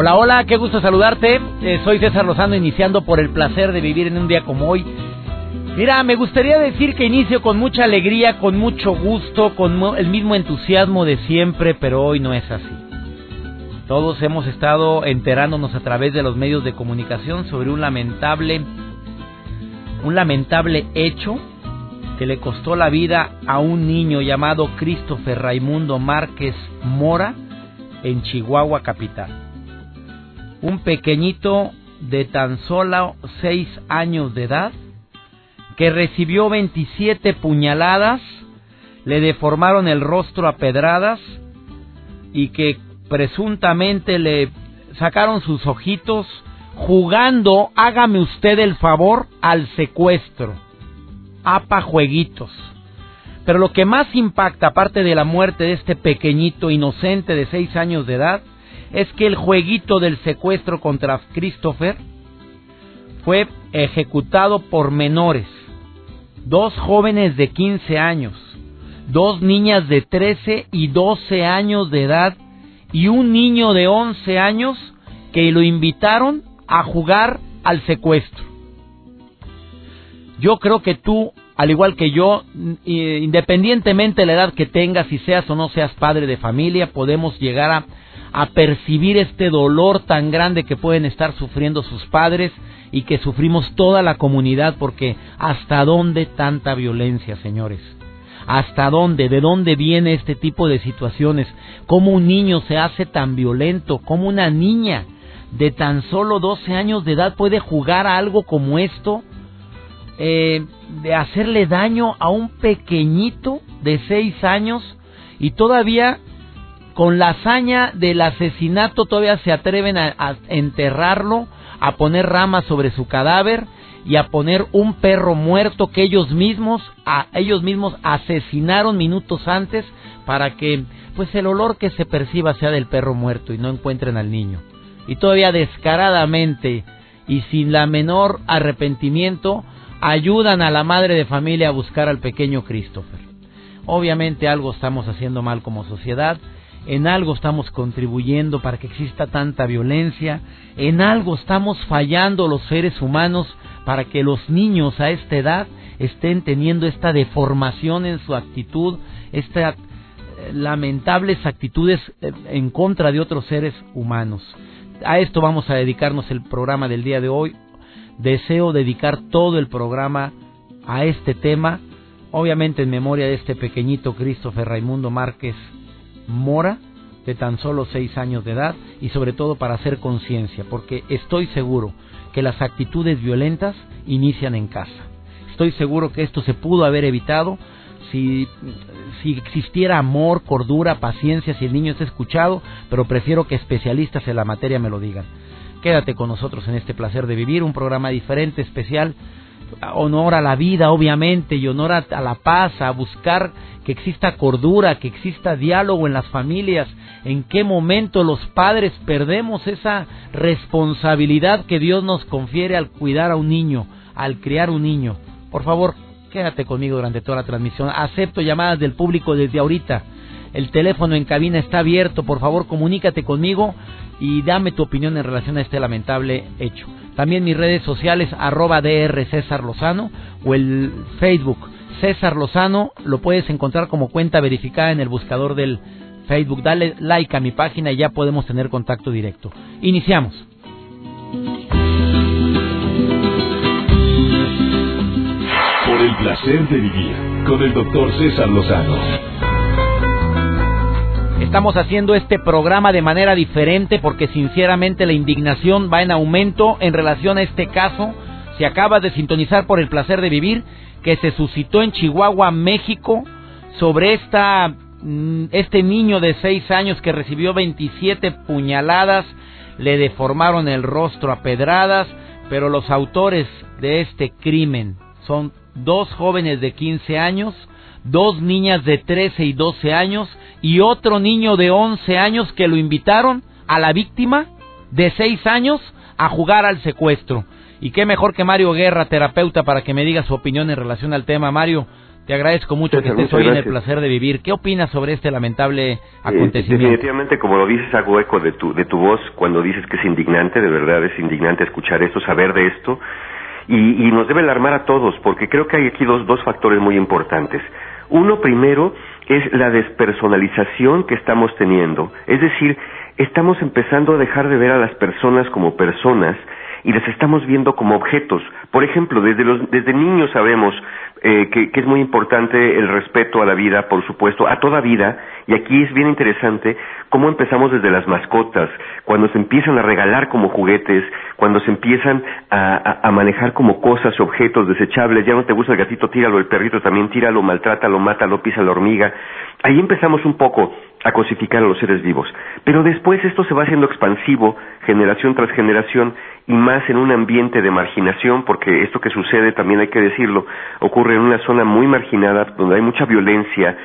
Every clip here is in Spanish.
Hola, hola, qué gusto saludarte. Eh, soy César Lozano iniciando por el placer de vivir en un día como hoy. Mira, me gustaría decir que inicio con mucha alegría, con mucho gusto, con el mismo entusiasmo de siempre, pero hoy no es así. Todos hemos estado enterándonos a través de los medios de comunicación sobre un lamentable un lamentable hecho que le costó la vida a un niño llamado Christopher Raimundo Márquez Mora en Chihuahua capital. Un pequeñito de tan solo seis años de edad que recibió 27 puñaladas, le deformaron el rostro a pedradas y que presuntamente le sacaron sus ojitos jugando, hágame usted el favor, al secuestro. Apa jueguitos. Pero lo que más impacta, aparte de la muerte de este pequeñito inocente de seis años de edad, es que el jueguito del secuestro contra Christopher fue ejecutado por menores dos jóvenes de 15 años, dos niñas de 13 y 12 años de edad y un niño de 11 años que lo invitaron a jugar al secuestro. Yo creo que tú, al igual que yo, independientemente de la edad que tengas, si seas o no seas padre de familia, podemos llegar a, a percibir este dolor tan grande que pueden estar sufriendo sus padres y que sufrimos toda la comunidad porque hasta dónde tanta violencia, señores. ¿Hasta dónde? ¿De dónde viene este tipo de situaciones? ¿Cómo un niño se hace tan violento? ¿Cómo una niña de tan solo 12 años de edad puede jugar a algo como esto? Eh, de hacerle daño a un pequeñito de 6 años y todavía con la hazaña del asesinato todavía se atreven a enterrarlo a poner ramas sobre su cadáver y a poner un perro muerto que ellos mismos a ellos mismos asesinaron minutos antes para que pues el olor que se perciba sea del perro muerto y no encuentren al niño. Y todavía descaradamente y sin la menor arrepentimiento ayudan a la madre de familia a buscar al pequeño Christopher. Obviamente algo estamos haciendo mal como sociedad en algo estamos contribuyendo para que exista tanta violencia, en algo estamos fallando los seres humanos para que los niños a esta edad estén teniendo esta deformación en su actitud, estas eh, lamentables actitudes eh, en contra de otros seres humanos. A esto vamos a dedicarnos el programa del día de hoy. Deseo dedicar todo el programa a este tema, obviamente en memoria de este pequeñito Christopher Raimundo Márquez Mora, de tan solo seis años de edad, y sobre todo para hacer conciencia, porque estoy seguro que las actitudes violentas inician en casa. Estoy seguro que esto se pudo haber evitado si, si existiera amor, cordura, paciencia, si el niño está escuchado, pero prefiero que especialistas en la materia me lo digan. Quédate con nosotros en este placer de vivir, un programa diferente, especial, honor a la vida, obviamente, y honor a, la paz, a buscar que exista cordura, que exista diálogo en las familias. En qué momento los padres perdemos esa responsabilidad que Dios nos confiere al cuidar a un niño, al criar un niño. Por favor, quédate conmigo durante toda la transmisión. Acepto llamadas del público desde ahorita. El teléfono en cabina está abierto. Por favor, comunícate conmigo y dame tu opinión en relación a este lamentable hecho. También mis redes sociales, arroba DR César Lozano o el Facebook César Lozano, lo puedes encontrar como cuenta verificada en el buscador del Facebook. Dale like a mi página y ya podemos tener contacto directo. Iniciamos. Por el placer de vivir con el doctor César Lozano. Estamos haciendo este programa de manera diferente porque sinceramente la indignación va en aumento en relación a este caso. Si acabas de sintonizar por el placer de vivir, que se suscitó en Chihuahua, México, sobre esta mm, este niño de 6 años que recibió 27 puñaladas, le deformaron el rostro a pedradas, pero los autores de este crimen son dos jóvenes de 15 años, dos niñas de 13 y 12 años y otro niño de 11 años que lo invitaron a la víctima de 6 años a jugar al secuestro. Y qué mejor que Mario Guerra, terapeuta, para que me diga su opinión en relación al tema. Mario, te agradezco mucho que estés hoy en el placer de vivir. ¿Qué opinas sobre este lamentable eh, acontecimiento? definitivamente, como lo dices, hago eco de tu, de tu voz cuando dices que es indignante, de verdad es indignante escuchar esto, saber de esto. Y, y nos debe alarmar a todos, porque creo que hay aquí dos, dos factores muy importantes. Uno primero es la despersonalización que estamos teniendo. Es decir, estamos empezando a dejar de ver a las personas como personas y las estamos viendo como objetos. Por ejemplo, desde, los, desde niños sabemos eh, que, es muy importante el respeto a la vida, por supuesto, a toda vida, y aquí es bien interesante cómo empezamos desde las mascotas, cuando se empiezan a regalar como juguetes, cuando se empiezan a, a, manejar como cosas, objetos desechables, ya no te gusta el gatito, tíralo, el perrito también tíralo, maltrátalo, mátalo, pisa la hormiga. Ahí empezamos un poco a cosificar a los seres vivos. Pero después esto se va haciendo expansivo, generación tras generación, y más en un ambiente de marginación, porque esto que sucede, también hay que decirlo, ocurre en una zona muy marginada, donde hay mucha violencia,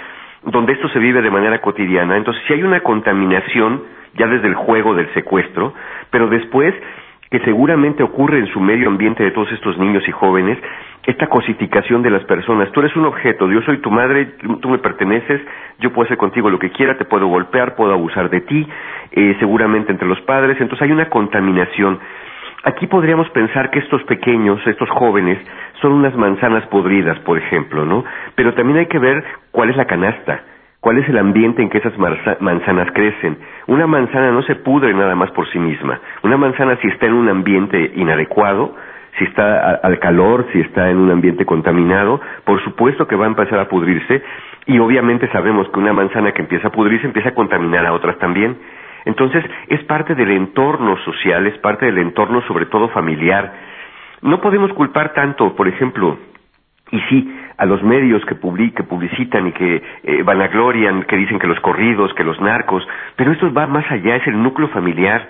donde esto se vive de manera cotidiana. Entonces, si hay una contaminación, ya desde el juego del secuestro, pero después, que seguramente ocurre en su medio ambiente de todos estos niños y jóvenes, esta cosificación de las personas. Tú eres un objeto, yo soy tu madre, tú me perteneces, yo puedo hacer contigo lo que quiera, te puedo golpear, puedo abusar de ti, eh, seguramente entre los padres, entonces hay una contaminación. Aquí podríamos pensar que estos pequeños, estos jóvenes, son unas manzanas podridas, por ejemplo, ¿no? Pero también hay que ver cuál es la canasta, cuál es el ambiente en que esas manzanas crecen. Una manzana no se pudre nada más por sí misma. Una manzana si está en un ambiente inadecuado, si está al calor, si está en un ambiente contaminado, por supuesto que va a empezar a pudrirse y obviamente sabemos que una manzana que empieza a pudrirse empieza a contaminar a otras también. Entonces, es parte del entorno social, es parte del entorno sobre todo familiar. No podemos culpar tanto, por ejemplo, y sí, a los medios que, que publicitan y que eh, vanaglorian, que dicen que los corridos, que los narcos, pero esto va más allá, es el núcleo familiar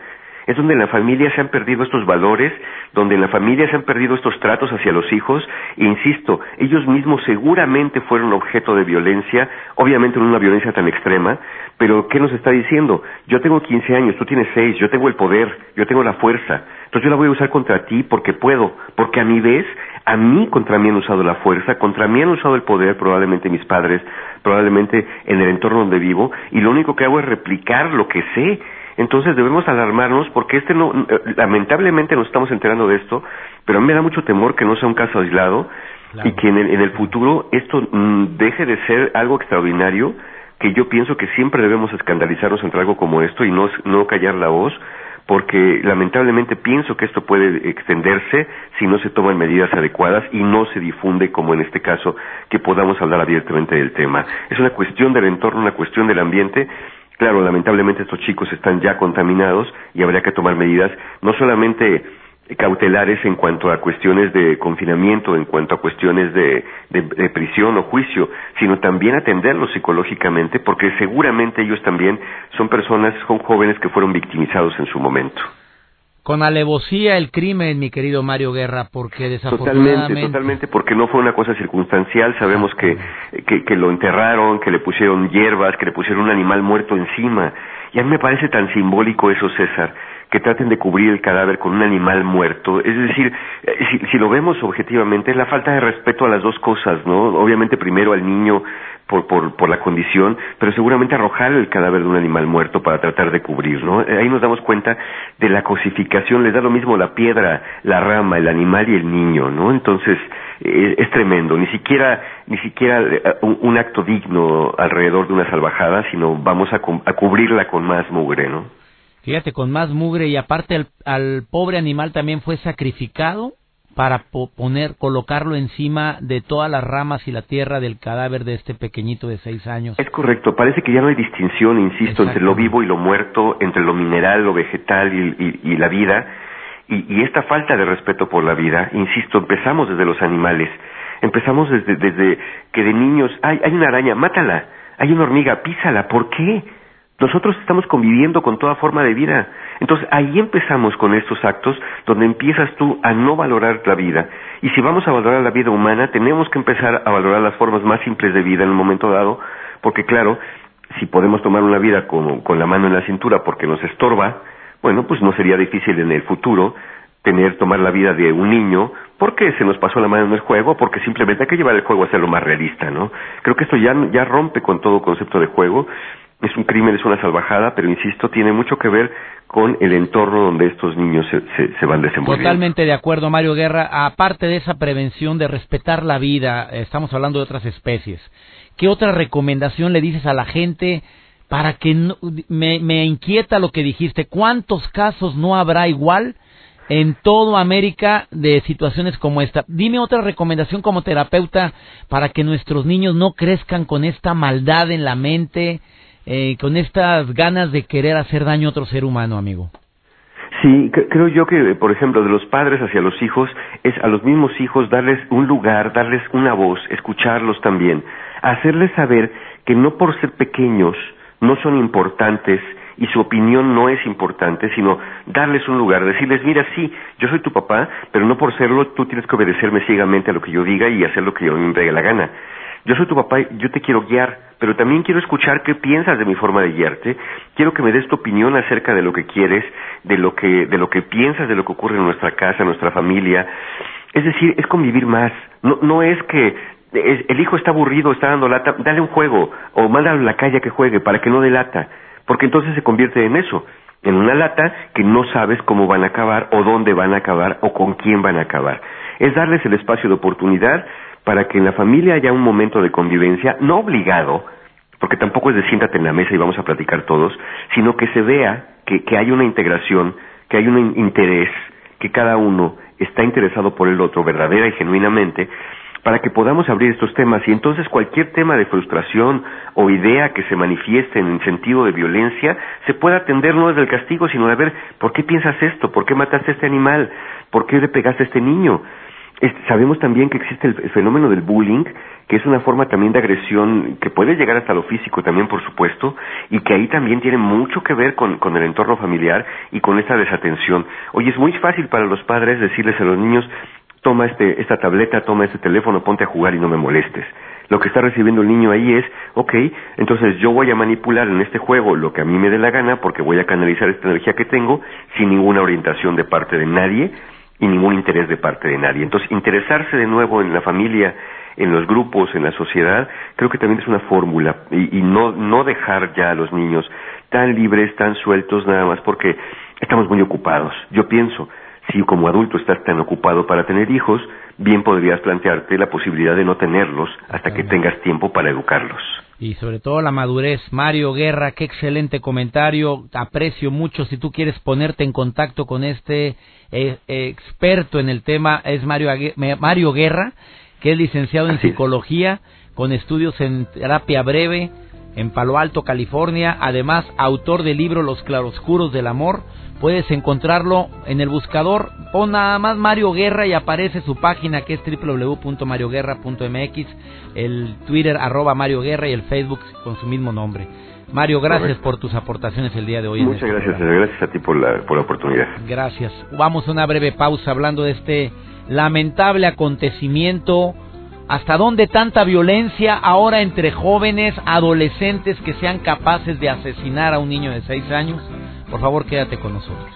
es donde en la familia se han perdido estos valores, donde en la familia se han perdido estos tratos hacia los hijos, e insisto, ellos mismos seguramente fueron objeto de violencia, obviamente no una violencia tan extrema, pero ¿qué nos está diciendo? Yo tengo 15 años, tú tienes 6, yo tengo el poder, yo tengo la fuerza, entonces yo la voy a usar contra ti porque puedo, porque a mi vez, a mí contra mí han usado la fuerza, contra mí han usado el poder, probablemente mis padres, probablemente en el entorno donde vivo, y lo único que hago es replicar lo que sé, entonces debemos alarmarnos porque este no, eh, lamentablemente nos estamos enterando de esto, pero a mí me da mucho temor que no sea un caso aislado y que en el, futuro esto mm, deje de ser algo extraordinario, que yo pienso que siempre debemos escandalizarnos entre algo como esto y no, no callar la voz, porque lamentablemente pienso que esto puede extenderse si no se toman medidas adecuadas y no se difunde, como en este caso, que podamos hablar abiertamente del tema. Es una cuestión del entorno, una cuestión del ambiente Claro, lamentablemente estos chicos están ya contaminados y habría que tomar medidas no solamente cautelares en cuanto a cuestiones de confinamiento, en cuanto a cuestiones de, de, prisión o juicio, sino también atenderlos psicológicamente, porque seguramente ellos también son personas, son jóvenes que fueron victimizados en su momento con alevosía el crimen, mi querido Mario Guerra, porque desafortunadamente... Totalmente, totalmente, porque no fue una cosa circunstancial, sabemos que, que, que, lo enterraron, que le pusieron hierbas, que le pusieron un animal muerto encima, y a mí me parece tan simbólico eso, César, que traten de cubrir el cadáver con un animal muerto. Es decir, eh, si, si, lo vemos objetivamente, es la falta de respeto a las dos cosas, ¿no? Obviamente primero al niño por, por, por la condición, pero seguramente arrojar el cadáver de un animal muerto para tratar de cubrir, ¿no? Eh, ahí nos damos cuenta de la cosificación, les da lo mismo la piedra, la rama, el animal y el niño, ¿no? Entonces, eh, es tremendo, ni siquiera, ni siquiera un, un, acto digno alrededor de una salvajada, sino vamos a, a cubrirla con más mugre, ¿no? Fíjate, con más mugre y aparte al, pobre animal también fue sacrificado para poner, colocarlo encima de todas las ramas y la tierra del cadáver de este pequeñito de seis años. Es correcto, parece que ya no hay distinción, insisto, entre lo vivo y lo muerto, entre lo mineral, lo vegetal y, la vida, y, esta falta de respeto por la vida, insisto, empezamos desde los animales, empezamos desde, desde que de niños, hay, hay una araña, mátala, hay una hormiga, písala, ¿por qué? Nosotros estamos conviviendo con toda forma de vida. Entonces ahí empezamos con estos actos donde empiezas tú a no valorar la vida. Y si vamos a valorar la vida humana, tenemos que empezar a valorar las formas más simples de vida en un momento dado, porque claro, si podemos tomar una vida con, con la mano en la cintura porque nos estorba, bueno, pues no sería difícil en el futuro tener, tomar la vida de un niño porque se nos pasó la mano en el juego, porque simplemente hay que llevar el juego a ser lo más realista, ¿no? Creo que esto ya, ya rompe con todo concepto de juego, es un crimen, es una salvajada, pero insisto, tiene mucho que ver con el entorno donde estos niños se, se, van desenvolviendo. Totalmente de acuerdo, Mario Guerra. Aparte de esa prevención de respetar la vida, estamos hablando de otras especies. ¿Qué otra recomendación le dices a la gente para que no, me, me inquieta lo que dijiste? ¿Cuántos casos no habrá igual en toda América de situaciones como esta. Dime otra recomendación como terapeuta para que nuestros niños no crezcan con esta maldad en la mente, eh, con estas ganas de querer hacer daño a otro ser humano, amigo. Sí, creo yo que, por ejemplo, de los padres hacia los hijos, es a los mismos hijos darles un lugar, darles una voz, escucharlos también, hacerles saber que no por ser pequeños no son importantes, y su opinión no es importante, sino darles un lugar, decirles, mira, sí, yo soy tu papá, pero no por serlo tú tienes que obedecerme ciegamente a lo que yo diga y hacer lo que yo me dé la gana. Yo soy tu papá, yo te quiero guiar, pero también quiero escuchar qué piensas de mi forma de guiarte. Quiero que me des tu opinión acerca de lo que quieres, de lo que, de lo que piensas, de lo que ocurre en nuestra casa, en nuestra familia. Es decir, es convivir más. No, no es que el hijo está aburrido, está dando lata, dale un juego o mándalo a la calle a que juegue para que no delata porque entonces se convierte en eso, en una lata que no sabes cómo van a acabar o dónde van a acabar o con quién van a acabar. Es darles el espacio de oportunidad para que en la familia haya un momento de convivencia, no obligado, porque tampoco es de siéntate en la mesa y vamos a platicar todos, sino que se vea que, que hay una integración, que hay un interés, que cada uno está interesado por el otro verdadera y genuinamente, para que podamos abrir estos temas. Y entonces cualquier tema de frustración o idea que se manifieste en sentido de violencia se pueda atender no desde el castigo, sino de ver por qué piensas esto, por qué mataste a este animal, por qué le pegaste a este niño. Sabemos también que existe el, fenómeno del bullying, que es una forma también de agresión que puede llegar hasta lo físico también, por supuesto, y que ahí también tiene mucho que ver con, con el entorno familiar y con esta desatención. Oye, es muy fácil para los padres decirles a los niños, toma este, esta tableta, toma este teléfono, ponte a jugar y no me molestes. Lo que está recibiendo el niño ahí es, ok, entonces yo voy a manipular en este juego lo que a mí me dé la gana porque voy a canalizar esta energía que tengo sin ninguna orientación de parte de nadie y ningún interés de parte de nadie. Entonces, interesarse de nuevo en la familia, en los grupos, en la sociedad, creo que también es una fórmula y, y no, no dejar ya a los niños tan libres, tan sueltos nada más porque estamos muy ocupados. Yo pienso, si como adulto estás tan ocupado para tener hijos, bien podrías plantearte la posibilidad de no tenerlos hasta que tengas tiempo para educarlos. Y sobre todo la madurez. Mario Guerra, qué excelente comentario. Aprecio mucho. Si tú quieres ponerte en contacto con este eh, experto en el tema, es Mario, Mario Guerra, que es licenciado en psicología, con estudios en terapia breve en Palo Alto, California. Además, autor del libro Los claroscuros del amor Puedes encontrarlo en el buscador, pon nada más Mario Guerra y aparece su página que es www.marioguerra.mx, el Twitter arroba Mario Guerra y el Facebook con su mismo nombre. Mario, gracias por tus aportaciones el día de hoy. Muchas este gracias, gracias a ti por la, por la oportunidad. Gracias. Vamos a una breve pausa hablando de este lamentable acontecimiento. ¿Hasta dónde tanta violencia ahora entre jóvenes, adolescentes que sean capaces de asesinar a un niño de seis años? Por favor, quédate con nosotros.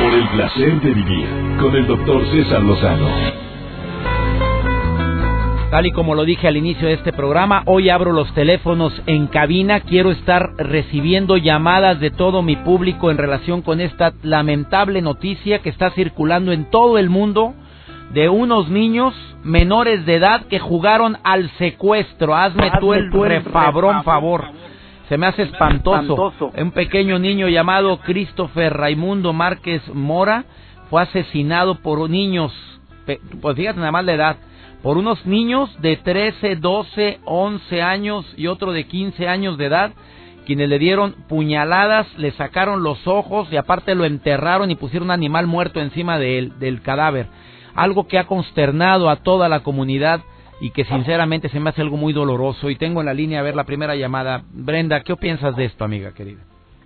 Por el placer de vivir con el doctor César Lozano. Tal y como lo dije al inicio de este programa, hoy abro los teléfonos en cabina. Quiero estar recibiendo llamadas de todo mi público en relación con esta lamentable noticia que está circulando en todo el mundo de unos niños menores de edad que jugaron al secuestro. Hazme, tú el, refabrón favor. Se me hace espantoso. Un pequeño niño llamado Christopher Raimundo Márquez Mora fue asesinado por niños, pues fíjate nada más la edad, por unos niños de 13, 12, 11 años y otro de 15 años de edad, quienes le dieron puñaladas, le sacaron los ojos y aparte lo enterraron y pusieron un animal muerto encima del cadáver algo que ha consternado a toda la comunidad y que sinceramente se me hace algo muy doloroso y tengo en la línea a ver la primera llamada. Brenda, ¿qué piensas de esto, amiga querida?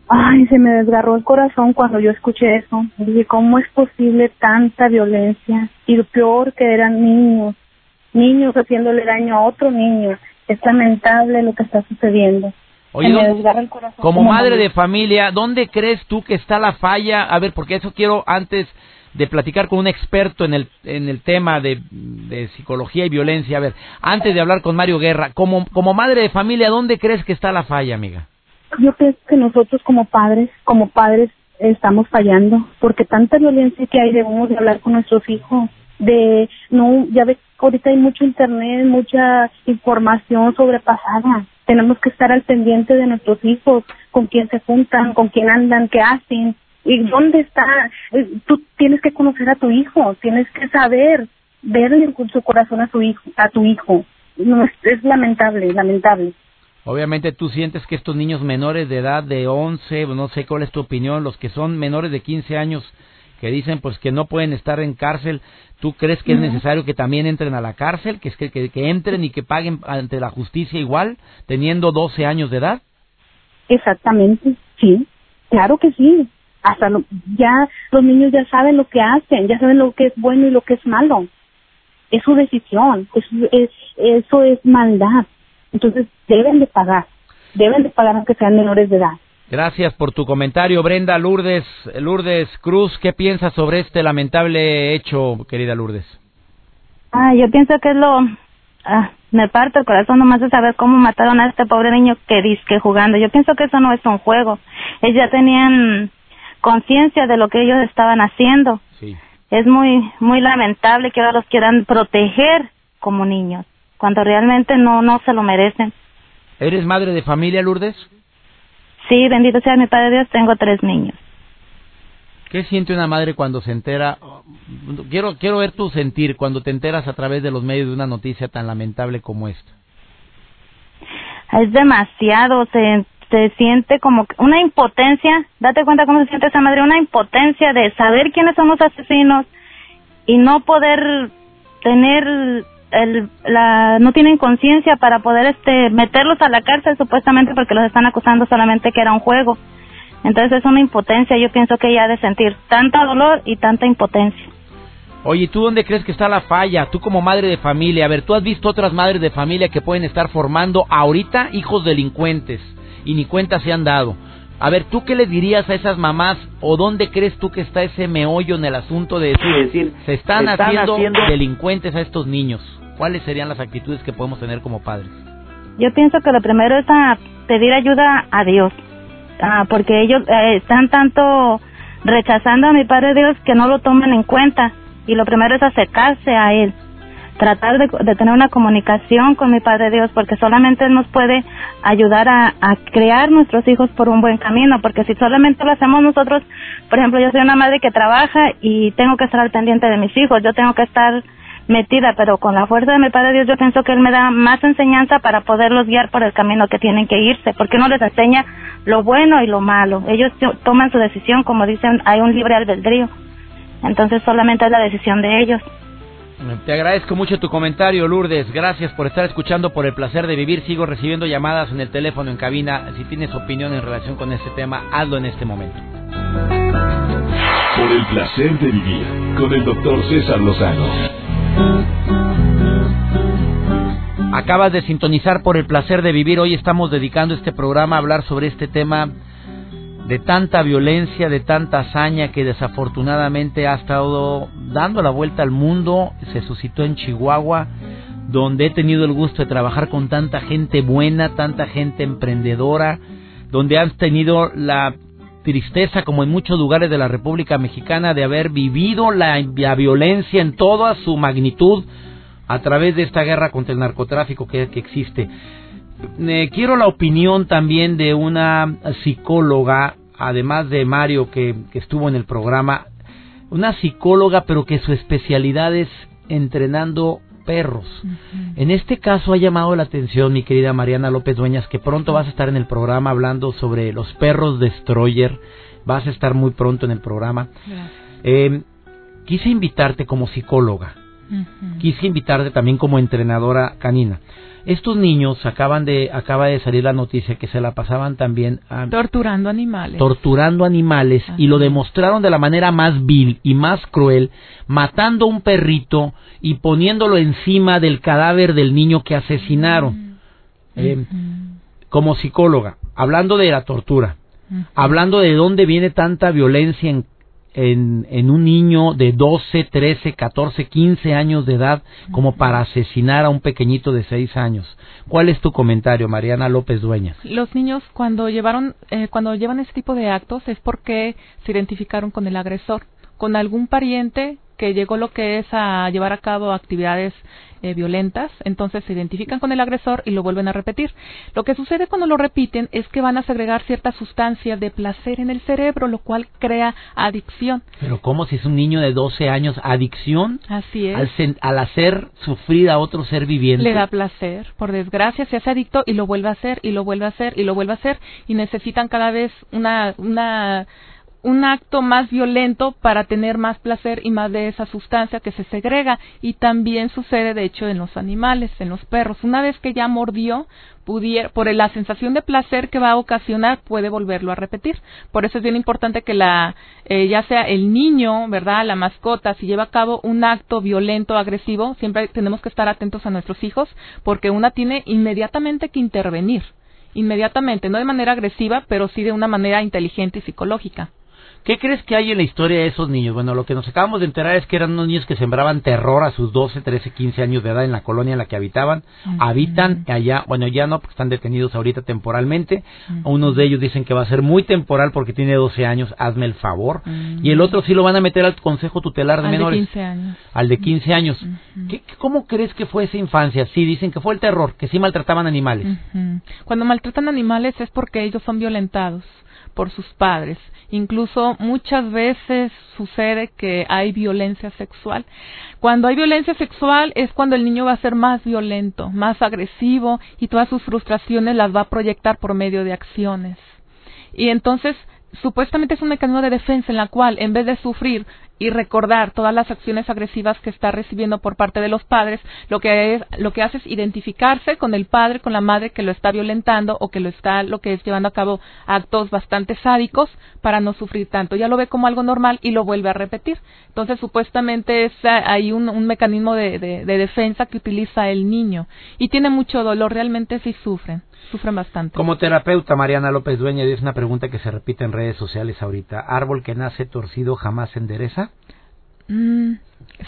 Ay, se me desgarró el corazón cuando yo escuché eso. Dije, ¿cómo es posible tanta violencia? Y lo peor que eran niños, niños haciéndole daño a otro niño. Es lamentable lo que está sucediendo. Oye, como madre de familia, ¿dónde crees tú que está la falla? A ver, porque eso quiero antes de platicar con un experto en el, en el tema de, de, psicología y violencia. A ver, antes de hablar con Mario Guerra, como, como madre de familia, ¿dónde crees que está la falla, amiga? Yo creo que nosotros como padres, como padres, estamos fallando, porque tanta violencia que hay, debemos de hablar con nuestros hijos, de, no, ya ves, ahorita hay mucho internet, mucha información sobrepasada, tenemos que estar al pendiente de nuestros hijos, con quién se juntan, con quién andan, qué hacen, y dónde está, eh, tú tienes que conocer a tu hijo, tienes que saber, verle con su corazón a tu hijo, a tu hijo, no, es, es lamentable, lamentable. Obviamente tú sientes que estos niños menores de edad de 11, no sé cuál es tu opinión, los que son menores de 15 años que dicen pues que no pueden estar en cárcel, ¿tú crees que es necesario que también entren a la cárcel, que, que, que entren y que paguen ante la justicia igual, teniendo 12 años de edad? Exactamente, sí, claro que sí. Hasta ya los niños ya saben lo que hacen, ya saben lo que es bueno y lo que es malo. Es su decisión, eso es maldad. Entonces deben de pagar, deben de pagar aunque sean menores de edad. Gracias por tu comentario, Brenda Lourdes. Lourdes Cruz, ¿qué piensas sobre este lamentable hecho, querida Lourdes? Ah, yo pienso que es lo... Ah, me parte el corazón nomás de saber cómo mataron a este pobre niño que disque jugando. Yo pienso que eso no es un juego. Ellos ya tenían conciencia de lo que ellos estaban haciendo. Sí. Es muy, muy lamentable que ahora los quieran proteger como niños cuando realmente no, no se lo merecen. ¿Eres madre de familia, Lourdes? Sí, bendito sea mi Padre Dios, tengo tres niños. ¿Qué siente una madre cuando se entera? Quiero, quiero ver tu sentir cuando te enteras a través de los medios de una noticia tan lamentable como esta. Es demasiado, se, se siente como una impotencia, date cuenta cómo se siente esa madre, una impotencia de saber quiénes son los asesinos y no poder tener el, la, no tienen conciencia para poder este meterlos a la cárcel supuestamente porque los están acusando solamente que era un juego. Entonces es una impotencia, yo pienso que ella ha de sentir tanta dolor y tanta impotencia. Oye, ¿tú dónde crees que está la falla? Tú como madre de familia, a ver, ¿tú has visto otras madres de familia que pueden estar formando ahorita hijos delincuentes y ni cuenta se han dado? A ver, ¿tú qué le dirías a esas mamás o dónde crees tú que está ese meollo en el asunto de decir, se están, haciendo, delincuentes a estos niños? ¿Cuáles serían las actitudes que podemos tener como padres? Yo pienso que lo primero es a pedir ayuda a Dios, ah, porque ellos eh, están tanto rechazando a mi Padre Dios que no lo toman en cuenta y lo primero es acercarse a Él tratar de, tener una comunicación con mi Padre Dios, porque solamente Él nos puede ayudar a, a, crear nuestros hijos por un buen camino, porque si solamente lo hacemos nosotros, por ejemplo, yo soy una madre que trabaja y tengo que estar al pendiente de mis hijos, yo tengo que estar metida, pero con la fuerza de mi Padre Dios yo pienso que Él me da más enseñanza para poderlos guiar por el camino que tienen que irse, porque no les enseña lo bueno y lo malo, ellos toman su decisión, como dicen, hay un libre albedrío, entonces solamente es la decisión de ellos. Te agradezco mucho tu comentario, Lourdes. Gracias por estar escuchando por el placer de vivir. Sigo recibiendo llamadas en el teléfono en cabina. Si tienes opinión en relación con este tema, hazlo en este momento. Por el placer de vivir con el doctor César Lozano. Acabas de sintonizar por el placer de vivir. Hoy estamos dedicando este programa a hablar sobre este tema de tanta violencia, de tanta hazaña que desafortunadamente ha estado dando la vuelta al mundo, se suscitó en Chihuahua, donde he tenido el gusto de trabajar con tanta gente buena, tanta gente emprendedora, donde han tenido la tristeza, como en muchos lugares de la República Mexicana, de haber vivido la, violencia en toda su magnitud a través de esta guerra contra el narcotráfico que, que existe. Eh, quiero la opinión también de una psicóloga, además de Mario que, estuvo en el programa, una psicóloga pero que su especialidad es entrenando perros. En este caso ha llamado la atención mi querida Mariana López Dueñas que pronto vas a estar en el programa hablando sobre los perros destroyer. Vas a estar muy pronto en el programa. Eh, quise invitarte como psicóloga Quise invitarte también como entrenadora canina. Estos niños acaban de acaba de salir la noticia que se la pasaban también torturando animales. Torturando animales y lo demostraron de la manera más vil y más cruel, matando un perrito y poniéndolo encima del cadáver del niño que asesinaron. Eh, como psicóloga, hablando de la tortura, hablando de dónde viene tanta violencia en en, en, un niño de 12, 13, 14, 15 años de edad como para asesinar a un pequeñito de 6 años. ¿Cuál es tu comentario, Mariana López Dueñas? Los niños cuando llevaron, eh, cuando llevan ese tipo de actos es porque se identificaron con el agresor, con algún pariente que llegó lo que es a llevar a cabo actividades eh, violentas, entonces se identifican con el agresor y lo vuelven a repetir. Lo que sucede cuando lo repiten es que van a segregar ciertas sustancias de placer en el cerebro, lo cual crea adicción. Pero ¿cómo si es un niño de 12 años? ¿Adicción? Así es. Al, al hacer sufrir a otro ser viviente. Le da placer. Por desgracia se hace adicto y lo vuelve a hacer y lo vuelve a hacer y lo vuelve a hacer y necesitan cada vez una, una un acto más violento para tener más placer y más de esa sustancia que se segrega y también sucede de hecho en los animales, en los perros. Una vez que ya mordió, pudiera, por la sensación de placer que va a ocasionar, puede volverlo a repetir. Por eso es bien importante que la, eh, ya sea el niño, ¿verdad? La mascota, si lleva a cabo un acto violento, agresivo, siempre tenemos que estar atentos a nuestros hijos porque una tiene inmediatamente que intervenir. Inmediatamente, no de manera agresiva, pero sí de una manera inteligente y psicológica. ¿Qué crees que hay en la historia de esos niños? Bueno, lo que nos acabamos de enterar es que eran unos niños que sembraban terror a sus 12, 13, 15 años de edad en la colonia en la que habitaban. Habitan allá, bueno, ya no, porque están detenidos ahorita temporalmente. Unos de ellos dicen que va a ser muy temporal porque tiene 12 años, hazme el favor. Y el otro sí lo van a meter al Consejo Tutelar de al Menores. De 15 años. Al de 15 años. ¿Qué, ¿Cómo crees que fue esa infancia? Sí, dicen que fue el terror, que sí maltrataban animales. Cuando maltratan animales es porque ellos son violentados por sus padres Incluso muchas veces sucede que hay violencia sexual. Cuando hay violencia sexual es cuando el niño va a ser más violento, más agresivo y todas sus frustraciones las va a proyectar por medio de acciones. Y entonces supuestamente es un mecanismo de defensa en la cual en vez de sufrir y recordar todas las acciones agresivas que está recibiendo por parte de los padres, lo que es, lo que hace es identificarse con el padre, con la madre que lo está violentando o que lo está lo que es llevando a cabo actos bastante sádicos para no sufrir tanto. Ya lo ve como algo normal y lo vuelve a repetir. Entonces, supuestamente es hay un, mecanismo de, de, de defensa que utiliza el niño y tiene mucho dolor, realmente sí sufren sufren bastante. Como terapeuta, Mariana López Dueña, es una pregunta que se repite en redes sociales ahorita. ¿Árbol que nace torcido jamás endereza? Mm,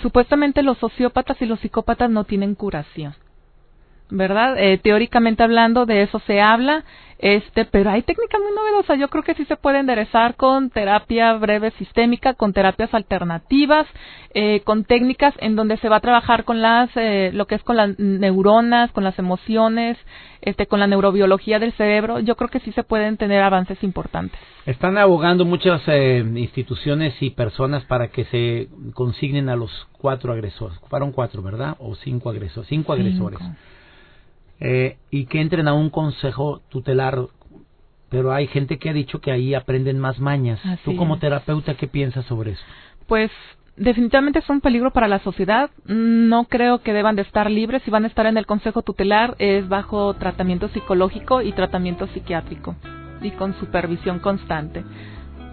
supuestamente los sociópatas y los psicópatas no tienen curación. ¿Verdad? Eh, teóricamente hablando, de eso se habla, este, pero hay técnicas muy novedosas. Yo creo que sí se puede enderezar con terapia breve sistémica, con terapias alternativas, eh, con técnicas en donde se va a trabajar con las, eh, lo que es con las neuronas, con las emociones, este, con la neurobiología del cerebro. Yo creo que sí se pueden tener avances importantes. Están abogando muchas eh, instituciones y personas para que se consignen a los cuatro agresores. Fueron cuatro, ¿verdad? O cinco agresores. Cinco agresores. Eh, y que entren a un consejo tutelar. Pero hay gente que ha dicho que ahí aprenden más mañas. Tú como terapeuta, ¿qué piensas sobre eso? Pues definitivamente es un peligro para la sociedad. No creo que deban de estar libres. Si van a estar en el consejo tutelar es bajo tratamiento psicológico y tratamiento psiquiátrico y con supervisión constante.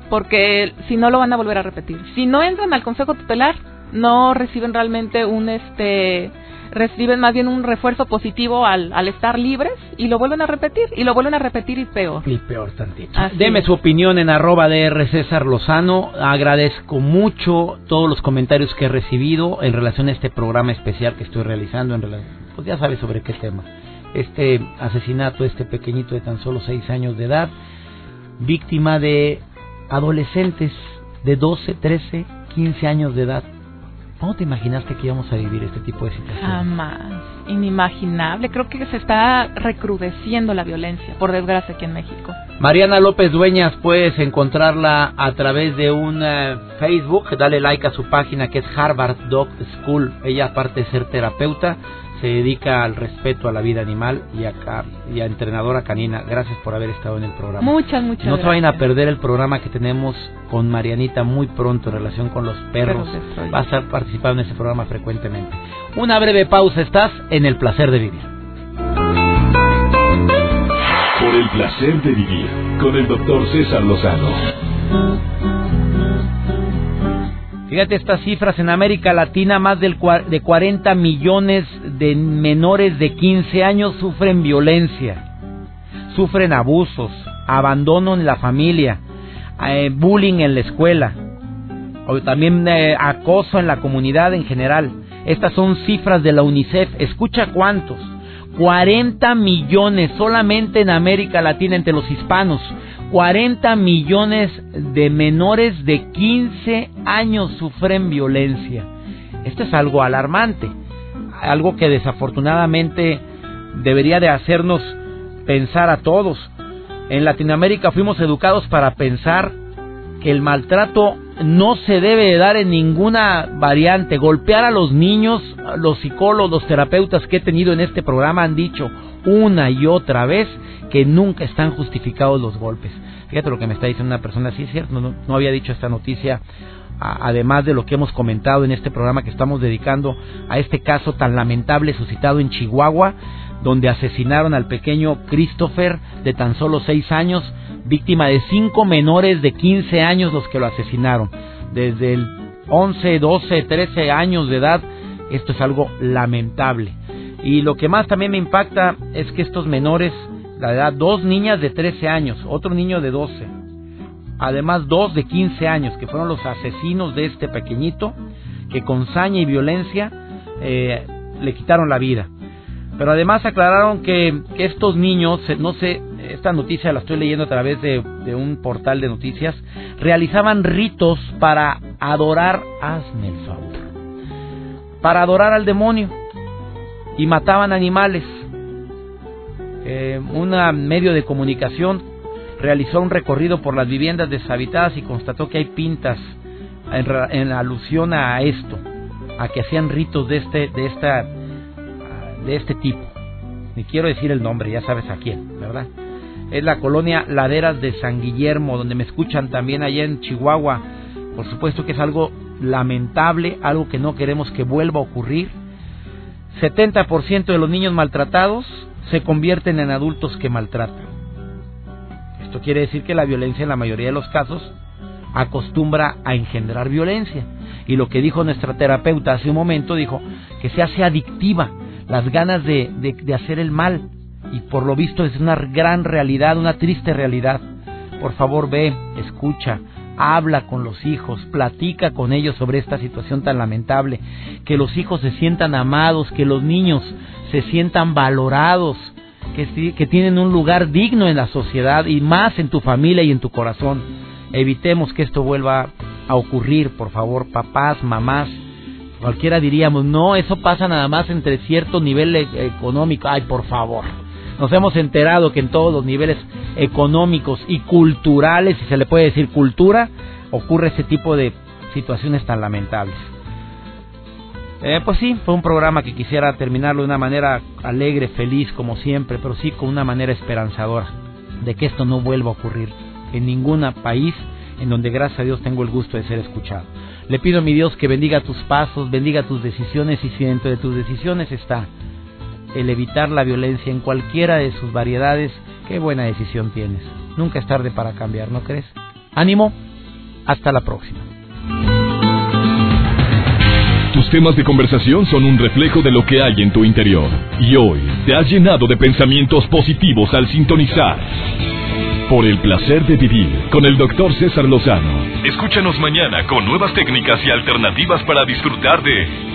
Porque si no lo van a volver a repetir. Si no entran al consejo tutelar, no reciben realmente un este reciben más bien un refuerzo positivo al, al estar libres y lo vuelven a repetir y lo vuelven a repetir y peor. Y peor tantito. Deme su opinión en arroba DR César Lozano. Agradezco mucho todos los comentarios que he recibido en relación a este programa especial que estoy realizando. En relación, pues ya sabes sobre qué tema. Este asesinato, este pequeñito de tan solo 6 años de edad, víctima de adolescentes de 12, 13, 15 años de edad ¿Cómo te imaginaste que íbamos a vivir este tipo de situación? Jamás. Inimaginable. Creo que se está recrudeciendo la violencia, por desgracia, aquí en México. Mariana López Dueñas, puedes encontrarla a través de un eh, Facebook. Dale like a su página que es Harvard Dog School. Ella, aparte de ser terapeuta, se dedica al respeto a la vida animal y a, y a entrenadora canina. Gracias por haber estado en el programa. Muchas, muchas No se vayan a perder el programa que tenemos con Marianita muy pronto en relación con los perros. Va a estar participando en ese programa frecuentemente. Una breve pausa, estás en el placer de vivir. Por el placer de vivir con el doctor César Lozano. Fíjate estas cifras, en América Latina más de 40 millones de menores de 15 años sufren violencia, sufren abusos, abandono en la familia, eh, bullying en la escuela, o también eh, acoso en la comunidad en general. Estas son cifras de la UNICEF. Escucha cuántos. 40 millones solamente en América Latina entre los hispanos. 40 millones de menores de 15 años sufren violencia. Esto es algo alarmante, algo que desafortunadamente debería de hacernos pensar a todos. En Latinoamérica fuimos educados para pensar que el maltrato no se debe dar en ninguna variante. Golpear a los niños, los psicólogos, los terapeutas que he tenido en este programa han dicho una y otra vez que nunca están justificados los golpes. Fíjate lo que me está diciendo una persona, sí cierto, no, no había dicho esta noticia, además de lo que hemos comentado en este programa que estamos dedicando a este caso tan lamentable suscitado en Chihuahua, donde asesinaron al pequeño Christopher de tan solo seis años, víctima de cinco menores de 15 años los que lo asesinaron. Desde el 11, 12, 13 años de edad, esto es algo lamentable. Y lo que más también me impacta es que estos menores, la edad, dos niñas de 13 años, otro niño de 12, además dos de 15 años, que fueron los asesinos de este pequeñito, que con saña y violencia eh, le quitaron la vida. Pero además aclararon que, estos niños, no sé, esta noticia la estoy leyendo a través de, un portal de noticias, realizaban ritos para adorar, hazme el favor, para adorar al demonio y mataban animales. Eh, un medio de comunicación realizó un recorrido por las viviendas deshabitadas y constató que hay pintas en, en alusión a esto, a que hacían ritos de este, de esta de este tipo. Ni quiero decir el nombre, ya sabes a quién, ¿verdad? Es la colonia Laderas de San Guillermo, donde me escuchan también allá en Chihuahua. Por supuesto que es algo lamentable, algo que no queremos que vuelva a ocurrir. 70% de los niños maltratados se convierten en adultos que maltratan. Esto quiere decir que la violencia en la mayoría de los casos acostumbra a engendrar violencia. Y lo que dijo nuestra terapeuta hace un momento, dijo que se hace adictiva las ganas de, de, hacer el mal. Y por lo visto es una gran realidad, una triste realidad. Por favor, ve, escucha, habla con los hijos, platica con ellos sobre esta situación tan lamentable, que los hijos se sientan amados, que los niños se sientan valorados, que, que tienen un lugar digno en la sociedad y más en tu familia y en tu corazón. Evitemos que esto vuelva a ocurrir, por favor, papás, mamás, Cualquiera diríamos, no, eso pasa nada más entre cierto nivel e-, económico. Ay, por favor. Nos hemos enterado que en todos los niveles económicos y culturales, si se le puede decir cultura, ocurre ese tipo de situaciones tan lamentables. Eh, pues sí, fue un programa que quisiera terminarlo de una manera alegre, feliz, como siempre, pero sí con una manera esperanzadora de que esto no vuelva a ocurrir en ningún país en donde gracias a Dios tengo el gusto de ser escuchado. Le pido a mi Dios que bendiga tus pasos, bendiga tus decisiones y si dentro de tus decisiones está el evitar la violencia en cualquiera de sus variedades, qué buena decisión tienes. Nunca es tarde para cambiar, ¿no crees? Ánimo, hasta la próxima. Tus temas de conversación son un reflejo de lo que hay en tu interior. Y hoy te has llenado de pensamientos positivos al sintonizar por el placer de vivir con el doctor César Lozano. Escúchanos mañana con nuevas técnicas y alternativas para disfrutar de